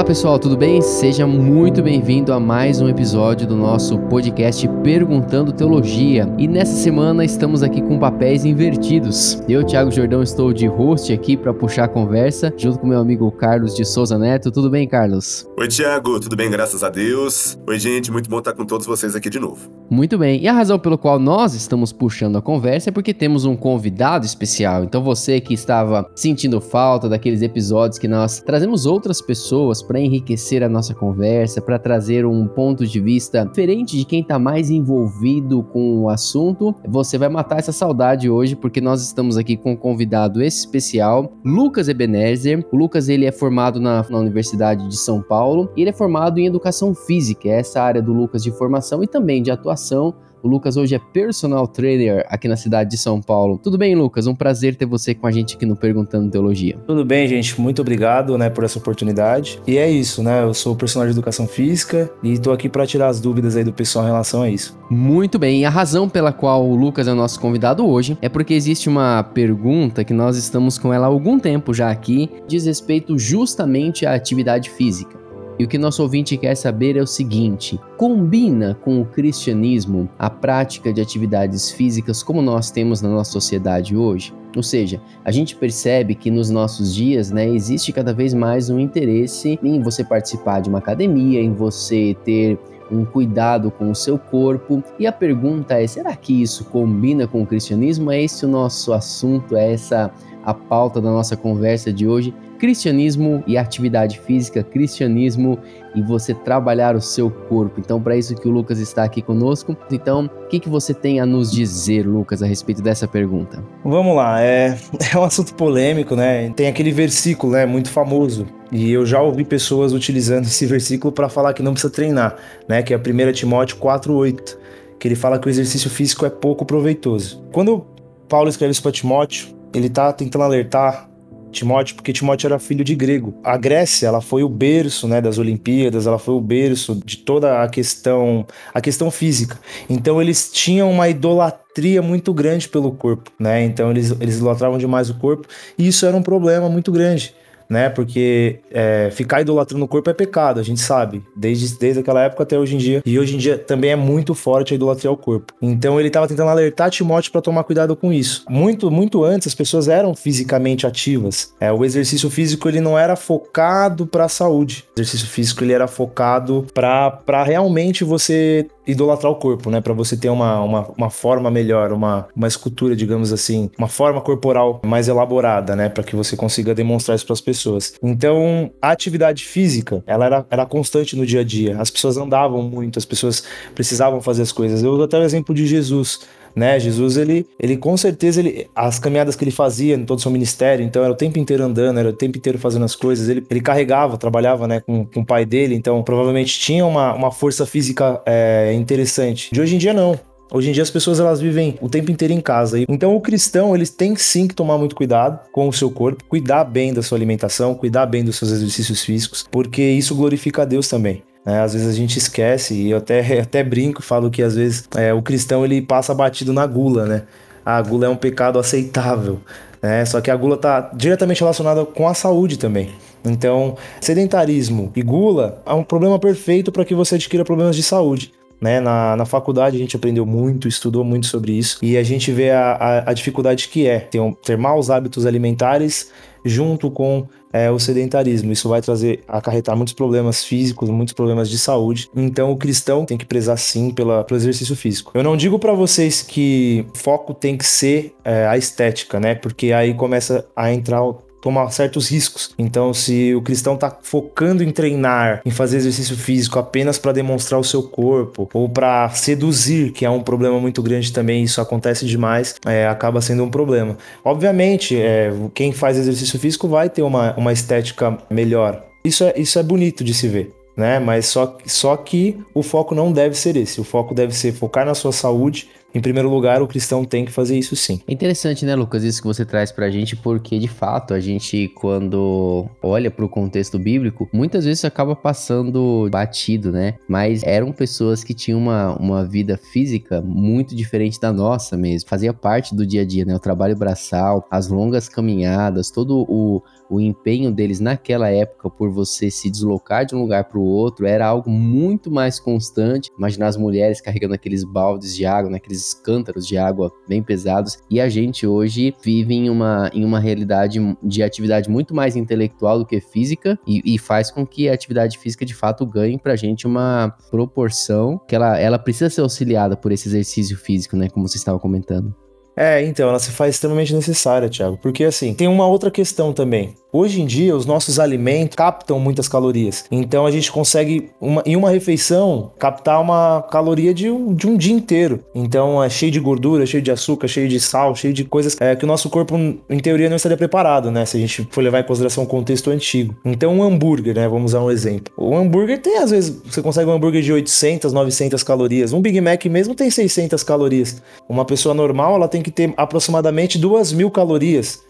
Olá pessoal, tudo bem? Seja muito bem-vindo a mais um episódio do nosso podcast Perguntando Teologia. E nessa semana estamos aqui com papéis invertidos. Eu, Thiago Jordão, estou de host aqui para puxar a conversa, junto com meu amigo Carlos de Souza Neto. Tudo bem, Carlos? Oi, Thiago, tudo bem? Graças a Deus. Oi, gente, muito bom estar com todos vocês aqui de novo. Muito bem. E a razão pelo qual nós estamos puxando a conversa é porque temos um convidado especial. Então você que estava sentindo falta daqueles episódios que nós trazemos outras pessoas para enriquecer a nossa conversa, para trazer um ponto de vista diferente de quem está mais envolvido com o assunto. Você vai matar essa saudade hoje porque nós estamos aqui com um convidado especial, Lucas Ebenezer. O Lucas ele é formado na, na Universidade de São Paulo e ele é formado em Educação Física, é essa área do Lucas de formação e também de atuação o Lucas hoje é personal trainer aqui na cidade de São Paulo. Tudo bem, Lucas? Um prazer ter você com a gente aqui no Perguntando Teologia. Tudo bem, gente. Muito obrigado, né, por essa oportunidade. E é isso, né? Eu sou personal de educação física e tô aqui para tirar as dúvidas aí do pessoal em relação a isso. Muito bem. E a razão pela qual o Lucas é nosso convidado hoje é porque existe uma pergunta que nós estamos com ela há algum tempo já aqui, diz respeito justamente à atividade física. E o que nosso ouvinte quer saber é o seguinte: combina com o cristianismo a prática de atividades físicas como nós temos na nossa sociedade hoje? Ou seja, a gente percebe que nos nossos dias, né, existe cada vez mais um interesse em você participar de uma academia, em você ter um cuidado com o seu corpo. E a pergunta é: será que isso combina com o cristianismo? É esse o nosso assunto, é essa a pauta da nossa conversa de hoje cristianismo e atividade física, cristianismo e você trabalhar o seu corpo. Então, para isso que o Lucas está aqui conosco. Então, o que, que você tem a nos dizer, Lucas, a respeito dessa pergunta? Vamos lá, é, é um assunto polêmico, né? Tem aquele versículo, né, muito famoso. E eu já ouvi pessoas utilizando esse versículo para falar que não precisa treinar, né? Que é 1 Timóteo 4:8, que ele fala que o exercício físico é pouco proveitoso. Quando Paulo escreve isso para Timóteo, ele está tentando alertar Timóteo, porque Timóteo era filho de grego. A Grécia, ela foi o berço, né, das Olimpíadas, ela foi o berço de toda a questão, a questão física. Então eles tinham uma idolatria muito grande pelo corpo, né? Então eles eles idolatravam demais o corpo, e isso era um problema muito grande né? Porque é, ficar idolatrando o corpo é pecado, a gente sabe, desde, desde aquela época até hoje em dia. E hoje em dia também é muito forte a idolatria ao corpo. Então ele estava tentando alertar Timóteo para tomar cuidado com isso. Muito, muito antes as pessoas eram fisicamente ativas. É, o exercício físico ele não era focado para a saúde. O exercício físico ele era focado para realmente você idolatrar o corpo, né? Para você ter uma, uma, uma forma melhor, uma, uma escultura, digamos assim, uma forma corporal mais elaborada, né? Para que você consiga demonstrar isso para as pessoas. Então, a atividade física, ela era, era constante no dia a dia. As pessoas andavam muito, as pessoas precisavam fazer as coisas. Eu uso até o exemplo de Jesus né? Jesus, ele, ele com certeza, ele, as caminhadas que ele fazia em todo o seu ministério, então era o tempo inteiro andando, era o tempo inteiro fazendo as coisas, ele, ele carregava, trabalhava, né, com, com o pai dele, então provavelmente tinha uma, uma força física é, interessante. De hoje em dia, não. Hoje em dia as pessoas elas vivem o tempo inteiro em casa. Então o cristão, eles têm sim que tomar muito cuidado com o seu corpo, cuidar bem da sua alimentação, cuidar bem dos seus exercícios físicos, porque isso glorifica a Deus também. É, às vezes a gente esquece, e eu até, até brinco, falo que às vezes é, o cristão ele passa batido na gula, né? A gula é um pecado aceitável, né? Só que a gula está diretamente relacionada com a saúde também. Então, sedentarismo e gula é um problema perfeito para que você adquira problemas de saúde. Né? Na, na faculdade a gente aprendeu muito, estudou muito sobre isso e a gente vê a, a, a dificuldade que é ter, um, ter maus hábitos alimentares junto com é, o sedentarismo. Isso vai trazer, acarretar muitos problemas físicos, muitos problemas de saúde. Então, o cristão tem que prezar sim pela, pelo exercício físico. Eu não digo para vocês que foco tem que ser é, a estética, né? Porque aí começa a entrar tomar certos riscos. Então, se o cristão está focando em treinar, em fazer exercício físico apenas para demonstrar o seu corpo ou para seduzir, que é um problema muito grande também, isso acontece demais, é, acaba sendo um problema. Obviamente, é, quem faz exercício físico vai ter uma, uma estética melhor. Isso é, isso é bonito de se ver. Né? Mas só, só que o foco não deve ser esse. O foco deve ser focar na sua saúde, em primeiro lugar, o cristão tem que fazer isso sim. É interessante, né, Lucas, isso que você traz pra gente, porque de fato a gente, quando olha pro contexto bíblico, muitas vezes acaba passando batido, né? Mas eram pessoas que tinham uma, uma vida física muito diferente da nossa mesmo. Fazia parte do dia a dia, né? O trabalho braçal, as longas caminhadas, todo o, o empenho deles naquela época por você se deslocar de um lugar para o outro era algo muito mais constante. Imaginar as mulheres carregando aqueles baldes de água, naqueles aqueles cântaros de água bem pesados. E a gente hoje vive em uma, em uma realidade de atividade muito mais intelectual do que física e, e faz com que a atividade física de fato ganhe pra gente uma proporção que ela, ela precisa ser auxiliada por esse exercício físico, né? Como você estava comentando. É, então, ela se faz extremamente necessária, Thiago. Porque assim, tem uma outra questão também. Hoje em dia, os nossos alimentos captam muitas calorias. Então a gente consegue, uma, em uma refeição, captar uma caloria de um, de um dia inteiro. Então é cheio de gordura, cheio de açúcar, cheio de sal, cheio de coisas é, que o nosso corpo, em teoria, não estaria preparado, né? Se a gente for levar em consideração o contexto antigo. Então, um hambúrguer, né? Vamos usar um exemplo. O hambúrguer tem, às vezes, você consegue um hambúrguer de 800, 900 calorias. Um Big Mac mesmo tem 600 calorias. Uma pessoa normal, ela tem que ter aproximadamente 2 mil calorias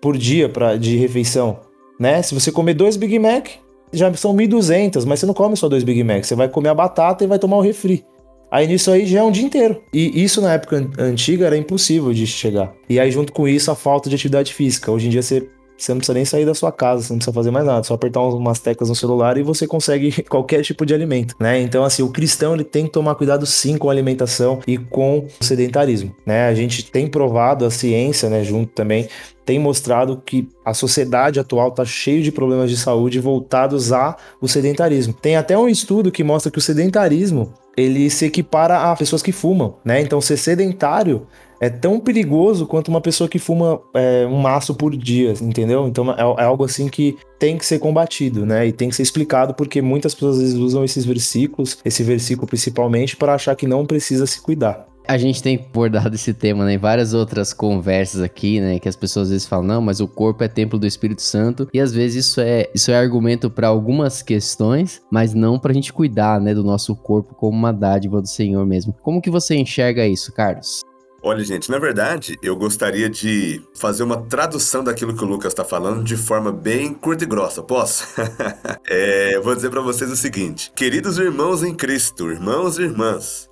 por dia pra, de refeição, né? Se você comer dois Big Mac, já são 1.200, mas você não come só dois Big Mac, você vai comer a batata e vai tomar o refri. Aí nisso aí já é um dia inteiro. E isso na época antiga era impossível de chegar. E aí junto com isso a falta de atividade física. Hoje em dia você você não precisa nem sair da sua casa, você não precisa fazer mais nada, só apertar umas teclas no celular e você consegue qualquer tipo de alimento, né? Então, assim, o cristão ele tem que tomar cuidado sim com a alimentação e com o sedentarismo, né? A gente tem provado a ciência, né, junto também tem mostrado que a sociedade atual está cheio de problemas de saúde voltados ao sedentarismo. Tem até um estudo que mostra que o sedentarismo ele se equipara a pessoas que fumam, né? Então, ser sedentário é tão perigoso quanto uma pessoa que fuma é, um maço por dia, entendeu? Então é, é, algo assim que tem que ser combatido, né? E tem que ser explicado porque muitas pessoas às vezes usam esses versículos, esse versículo principalmente, para achar que não precisa se cuidar. A gente tem abordado esse tema né, em várias outras conversas aqui, né? Que as pessoas às vezes falam, não, mas o corpo é templo do Espírito Santo. E às vezes isso é, isso é argumento para algumas questões, mas não para a gente cuidar né, do nosso corpo como uma dádiva do Senhor mesmo. Como que você enxerga isso, Carlos? Olha, gente, na verdade, eu gostaria de fazer uma tradução daquilo que o Lucas está falando de forma bem curta e grossa. Posso? é, vou dizer para vocês o seguinte: queridos irmãos em Cristo, irmãos e irmãs,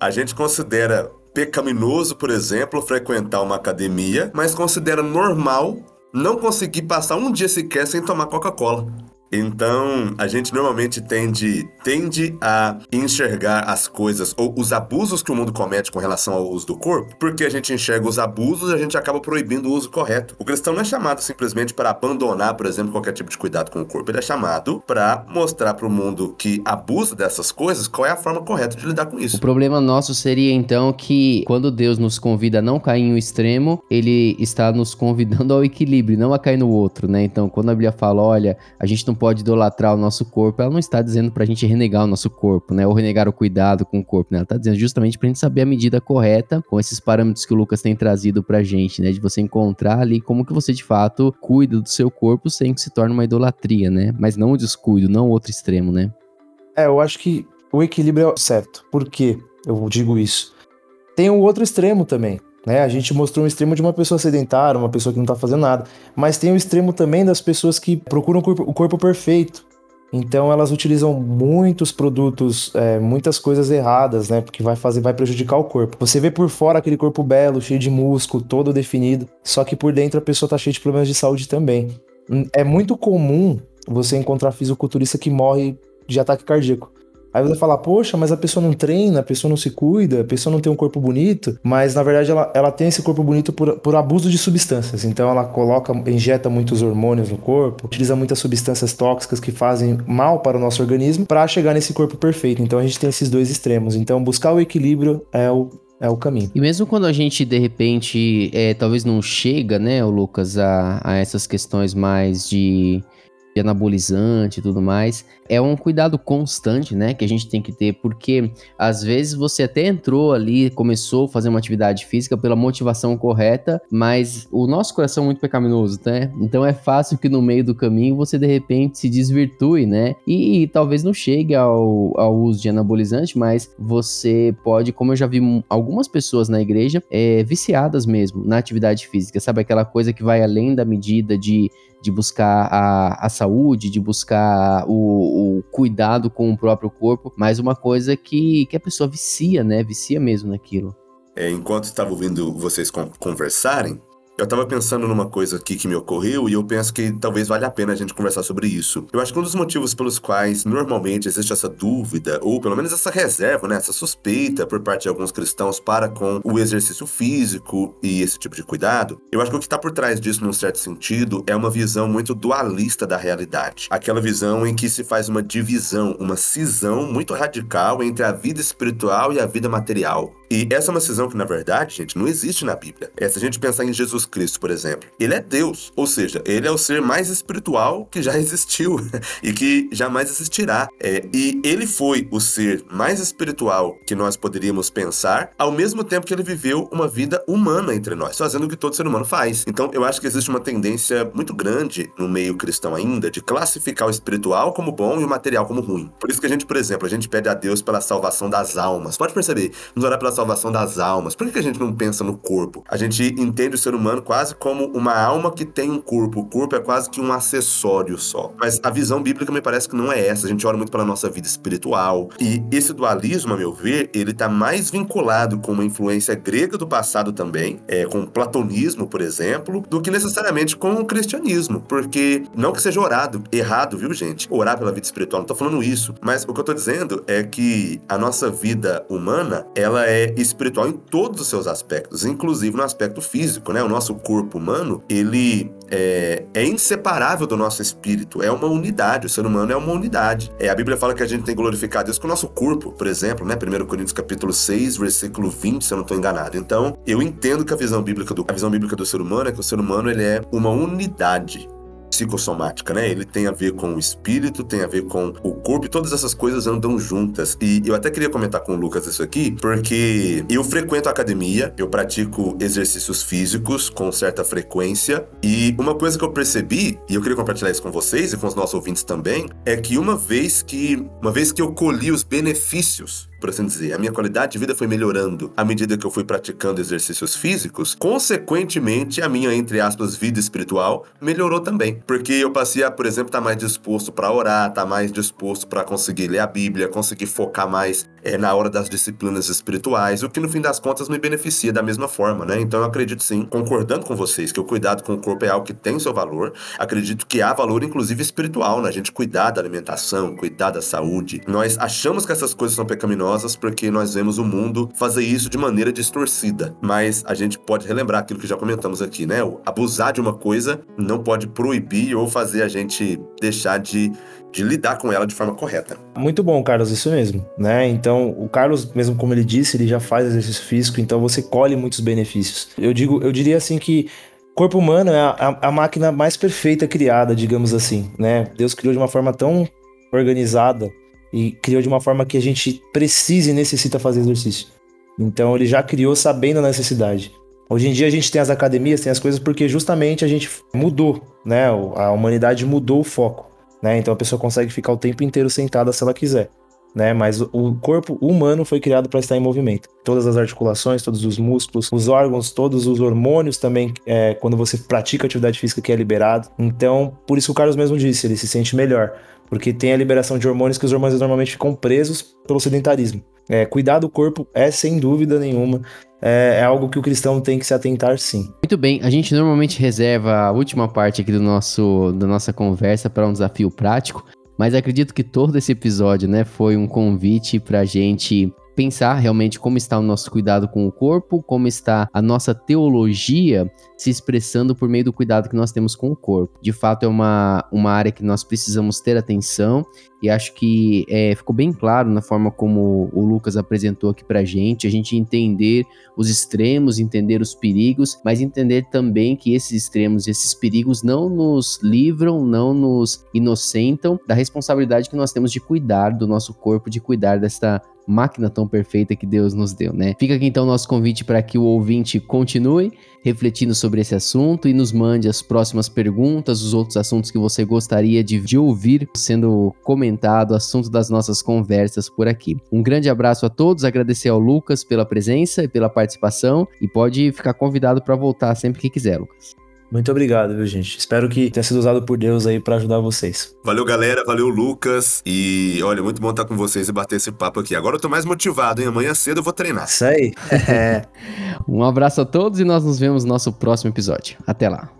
a gente considera pecaminoso, por exemplo, frequentar uma academia, mas considera normal não conseguir passar um dia sequer sem tomar Coca-Cola. Então, a gente normalmente tende, tende a enxergar as coisas ou os abusos que o mundo comete com relação ao uso do corpo, porque a gente enxerga os abusos e a gente acaba proibindo o uso correto. O cristão não é chamado simplesmente para abandonar, por exemplo, qualquer tipo de cuidado com o corpo. Ele é chamado para mostrar para o mundo que abusa dessas coisas qual é a forma correta de lidar com isso. O problema nosso seria então que quando Deus nos convida a não cair em um extremo, ele está nos convidando ao equilíbrio, não a cair no outro, né? Então, quando a Bíblia fala, olha, a gente não pode idolatrar o nosso corpo, ela não está dizendo pra gente renegar o nosso corpo, né? Ou renegar o cuidado com o corpo, né? Ela tá dizendo justamente pra gente saber a medida correta com esses parâmetros que o Lucas tem trazido pra gente, né? De você encontrar ali como que você de fato cuida do seu corpo sem que se torne uma idolatria, né? Mas não o descuido, não o outro extremo, né? É, eu acho que o equilíbrio é certo. Por que eu digo isso? Tem o outro extremo também. Né? A gente mostrou um extremo de uma pessoa sedentária, uma pessoa que não está fazendo nada. Mas tem o extremo também das pessoas que procuram o corpo, o corpo perfeito. Então elas utilizam muitos produtos, é, muitas coisas erradas, né? Porque vai fazer, vai prejudicar o corpo. Você vê por fora aquele corpo belo, cheio de músculo, todo definido, só que por dentro a pessoa tá cheia de problemas de saúde também. Hum, é muito comum você encontrar fisiculturista que morre de ataque cardíaco. Aí você fala, poxa, mas a pessoa não treina, a pessoa não se cuida, a pessoa não tem um corpo bonito, mas na verdade ela, ela tem esse corpo bonito por, por abuso de substâncias. Então ela coloca, injeta muitos hormônios no corpo, utiliza muitas substâncias tóxicas que fazem mal para o nosso organismo para chegar nesse corpo perfeito. Então a gente tem esses dois extremos. Então buscar o equilíbrio é o, é o caminho. E mesmo quando a gente, de repente, é, talvez não chega, né, Lucas, a, a essas questões mais de de anabolizante e tudo mais. É um cuidado constante, né, que a gente tem que ter, porque às vezes você até entrou ali, começou a fazer uma atividade física pela motivação correta, mas o nosso coração é muito pecaminoso, né? Então é fácil que no meio do caminho você de repente se desvirtue, né? E, e talvez não chegue ao, ao uso de anabolizante, mas você pode, como eu já vi algumas pessoas na igreja, é, viciadas mesmo na atividade física, sabe? Aquela coisa que vai além da medida de de buscar a, a saúde, de buscar o, o, cuidado com o próprio corpo, mas uma coisa que, que a pessoa vicia, né? Vicia mesmo naquilo. É, enquanto estava ouvindo vocês conversarem, eu tava pensando numa coisa aqui que me ocorreu e eu penso que talvez valha a pena a gente conversar sobre isso. Eu acho que um dos motivos pelos quais normalmente existe essa dúvida, ou pelo menos essa reserva, né, essa suspeita por parte de alguns cristãos para com o exercício físico e esse tipo de cuidado, eu acho que o que está por trás disso, num certo sentido, é uma visão muito dualista da realidade. Aquela visão em que se faz uma divisão, uma cisão muito radical entre a vida espiritual e a vida material. E essa é uma cisão que, na verdade, gente, não existe na Bíblia. É se a gente pensar em Jesus Cristo, por exemplo. Ele é Deus, ou seja, ele é o ser mais espiritual que já existiu e que jamais existirá. É, e ele foi o ser mais espiritual que nós poderíamos pensar, ao mesmo tempo que ele viveu uma vida humana entre nós, fazendo o que todo ser humano faz. Então, eu acho que existe uma tendência muito grande no meio cristão ainda de classificar o espiritual como bom e o material como ruim. Por isso que a gente, por exemplo, a gente pede a Deus pela salvação das almas. Pode perceber, nos orar pela salvação das almas. Por que a gente não pensa no corpo? A gente entende o ser humano quase como uma alma que tem um corpo. O corpo é quase que um acessório só. Mas a visão bíblica me parece que não é essa. A gente ora muito pela nossa vida espiritual. E esse dualismo, a meu ver, ele tá mais vinculado com uma influência grega do passado também, é, com o platonismo, por exemplo, do que necessariamente com o cristianismo. Porque não que seja orado, errado, viu, gente? Orar pela vida espiritual, não tô falando isso. Mas o que eu tô dizendo é que a nossa vida humana, ela é espiritual em todos os seus aspectos, inclusive no aspecto físico, né? O nosso corpo humano, ele é, é, inseparável do nosso espírito, é uma unidade, o ser humano é uma unidade. É, a Bíblia fala que a gente tem glorificado Deus com o nosso corpo, por exemplo, né? 1 Coríntios capítulo 6, versículo 20, se eu não estou enganado. Então, eu entendo que a visão bíblica do, a visão bíblica do ser humano é que o ser humano ele é uma unidade psicossomática, né? Ele tem a ver com o espírito, tem a ver com o corpo, e todas essas coisas andam juntas. E eu até queria comentar com o Lucas isso aqui, porque eu frequento a academia, eu pratico exercícios físicos com certa frequência, e uma coisa que eu percebi, e eu queria compartilhar isso com vocês e com os nossos ouvintes também, é que uma vez que uma vez que eu colhi os benefícios por assim dizer. A minha qualidade de vida foi melhorando à medida que eu fui praticando exercícios físicos. Consequentemente, a minha, entre aspas, vida espiritual melhorou também. Porque eu passei a, por exemplo, estar tá mais disposto para orar, estar tá mais disposto para conseguir ler a Bíblia, conseguir focar mais é, na hora das disciplinas espirituais, o que no fim das contas me beneficia da mesma forma, né? Então eu acredito sim, concordando com vocês, que o cuidado com o corpo é algo que tem seu valor. Acredito que há valor, inclusive espiritual, na gente cuidar da alimentação, cuidar da saúde. Nós achamos que essas coisas são pecaminosas porque nós vemos o mundo fazer isso de maneira distorcida. Mas a gente pode relembrar aquilo que já comentamos aqui, né? O abusar de uma coisa não pode proibir ou fazer a gente deixar de, de lidar com ela de forma correta. Muito bom, Carlos, isso mesmo, né? Então, o Carlos, mesmo como ele disse, ele já faz exercício físico, então você colhe muitos benefícios. Eu digo, eu diria assim que corpo humano é a, a, a, máquina mais perfeita criada, digamos assim, né? Deus criou de uma forma tão organizada e criou de uma forma que a gente precisa e necessita fazer exercício. Então ele já criou sabendo a necessidade. Hoje em dia a gente tem as academias, tem as coisas porque justamente a gente mudou, né? A humanidade mudou o foco, né? Então a pessoa consegue ficar o tempo inteiro sentada se ela quiser, né? Mas o corpo humano foi criado para estar em movimento. Todas as articulações, todos os músculos, os órgãos, todos os hormônios também, é, quando você pratica atividade física que é liberado. Então, por isso o Carlos mesmo disse, ele se sente melhor porque tem a liberação de hormônios que os hormônios normalmente ficam presos pelo sedentarismo. É, cuidar do corpo é, sem dúvida nenhuma, é, é, algo que o cristão tem que se atentar sim. Muito bem, a gente normalmente reserva a última parte aqui do nosso, da nossa conversa para um desafio prático, mas acredito que todo esse episódio né, foi um convite para a gente pensar realmente como está o nosso cuidado com o corpo, como está a nossa teologia se expressando por meio do cuidado que nós temos com o corpo. De fato, é uma, uma área que nós precisamos ter atenção e acho que é, ficou bem claro na forma como o Lucas apresentou aqui pra gente, a gente entender os extremos, entender os perigos, mas entender também que esses extremos, esses perigos não nos livram, não nos inocentam da responsabilidade que nós temos de cuidar do nosso corpo, de cuidar desta máquina tão perfeita que Deus nos deu, né? Fica aqui então o nosso convite para que o ouvinte continue refletindo sobre esse assunto e nos mande as próximas perguntas, os outros assuntos que você gostaria de, de ouvir sendo comentado, assunto das nossas conversas por aqui. Um grande abraço a todos, agradecer ao Lucas pela presença e pela participação e pode ficar convidado para voltar sempre que quiser, Lucas. Muito obrigado, viu, gente? Espero que tenha sido usado por Deus aí para ajudar vocês. Valeu, galera. Valeu, Lucas. E olha, muito bom estar com vocês e bater esse papo aqui. Agora eu tô mais motivado, hein? Amanhã cedo eu vou treinar. Isso aí. um abraço a todos e nós nos vemos no nosso próximo episódio. Até lá.